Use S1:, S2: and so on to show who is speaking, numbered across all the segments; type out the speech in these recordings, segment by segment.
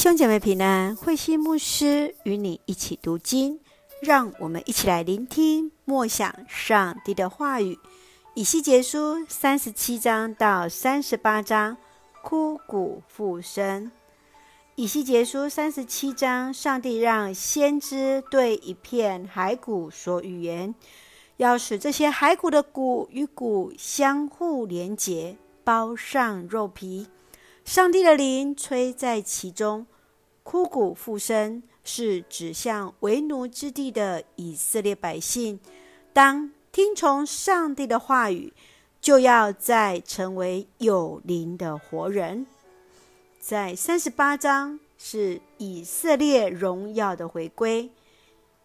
S1: 兄姐妹平安，慧心牧师与你一起读经，让我们一起来聆听默想上帝的话语。以西结书三十七章到三十八章，枯骨复生。以西结书三十七章，上帝让先知对一片骸骨说预言，要使这些骸骨的骨与骨相互连结，包上肉皮。上帝的灵吹在其中，枯骨复生，是指向为奴之地的以色列百姓，当听从上帝的话语，就要再成为有灵的活人。在三十八章是以色列荣耀的回归，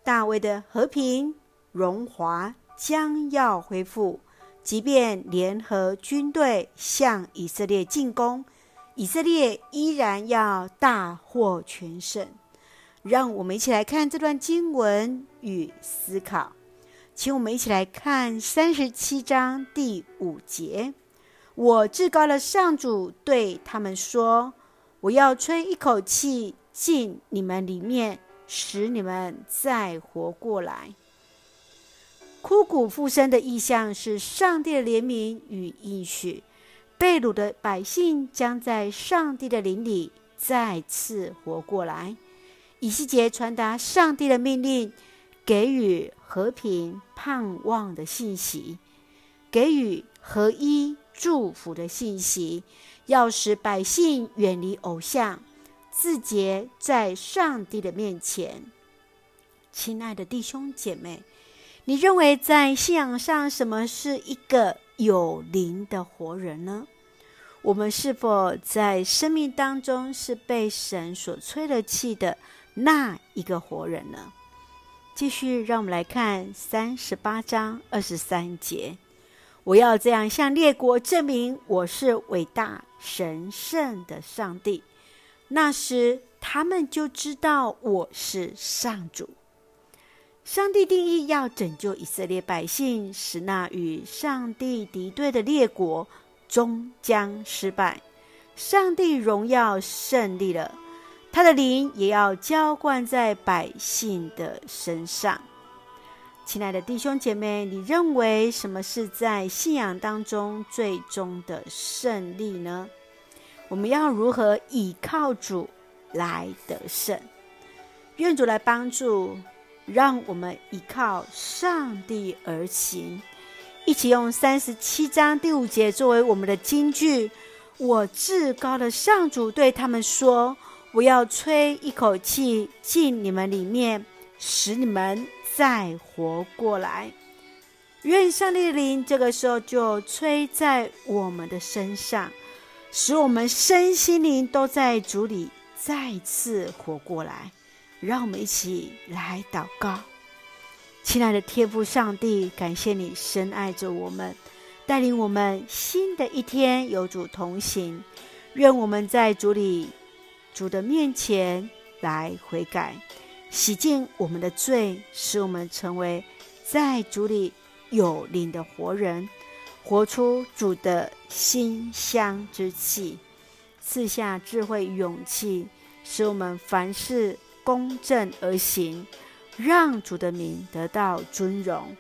S1: 大卫的和平荣华将要恢复，即便联合军队向以色列进攻。以色列依然要大获全胜，让我们一起来看这段经文与思考。请我们一起来看三十七章第五节：“我至高的上主对他们说，我要吹一口气进你们里面，使你们再活过来。”枯骨复生的意象是上帝的怜悯与应许。被掳的百姓将在上帝的灵里再次活过来。以西结传达上帝的命令，给予和平盼望的信息，给予合一祝福的信息，要使百姓远离偶像，自洁在上帝的面前。亲爱的弟兄姐妹，你认为在信仰上，什么是一个有灵的活人呢？我们是否在生命当中是被神所吹了气的那一个活人呢？继续，让我们来看三十八章二十三节：我要这样向列国证明我是伟大神圣的上帝，那时他们就知道我是上主。上帝定义要拯救以色列百姓，使那与上帝敌对的列国。终将失败，上帝荣耀胜利了，他的灵也要浇灌在百姓的身上。亲爱的弟兄姐妹，你认为什么是在信仰当中最终的胜利呢？我们要如何倚靠主来得胜？愿主来帮助，让我们依靠上帝而行。一起用三十七章第五节作为我们的金句。我至高的上主对他们说：“我要吹一口气进你们里面，使你们再活过来。”愿上帝的灵这个时候就吹在我们的身上，使我们身心灵都在主里再次活过来。让我们一起来祷告。亲爱的天父上帝，感谢你深爱着我们，带领我们新的一天有主同行。愿我们在主里、主的面前来悔改，洗净我们的罪，使我们成为在主里有灵的活人，活出主的馨香之气，赐下智慧勇气，使我们凡事公正而行。让主的名得到尊荣，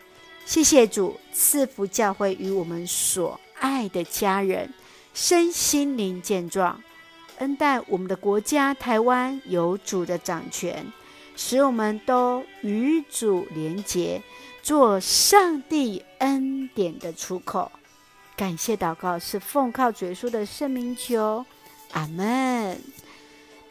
S1: 谢谢主赐福教会与我们所爱的家人身心灵健壮，恩待我们的国家台湾有主的掌权，使我们都与主连结，做上帝恩典的出口。感谢祷告是奉靠主耶稣的圣名求，阿门。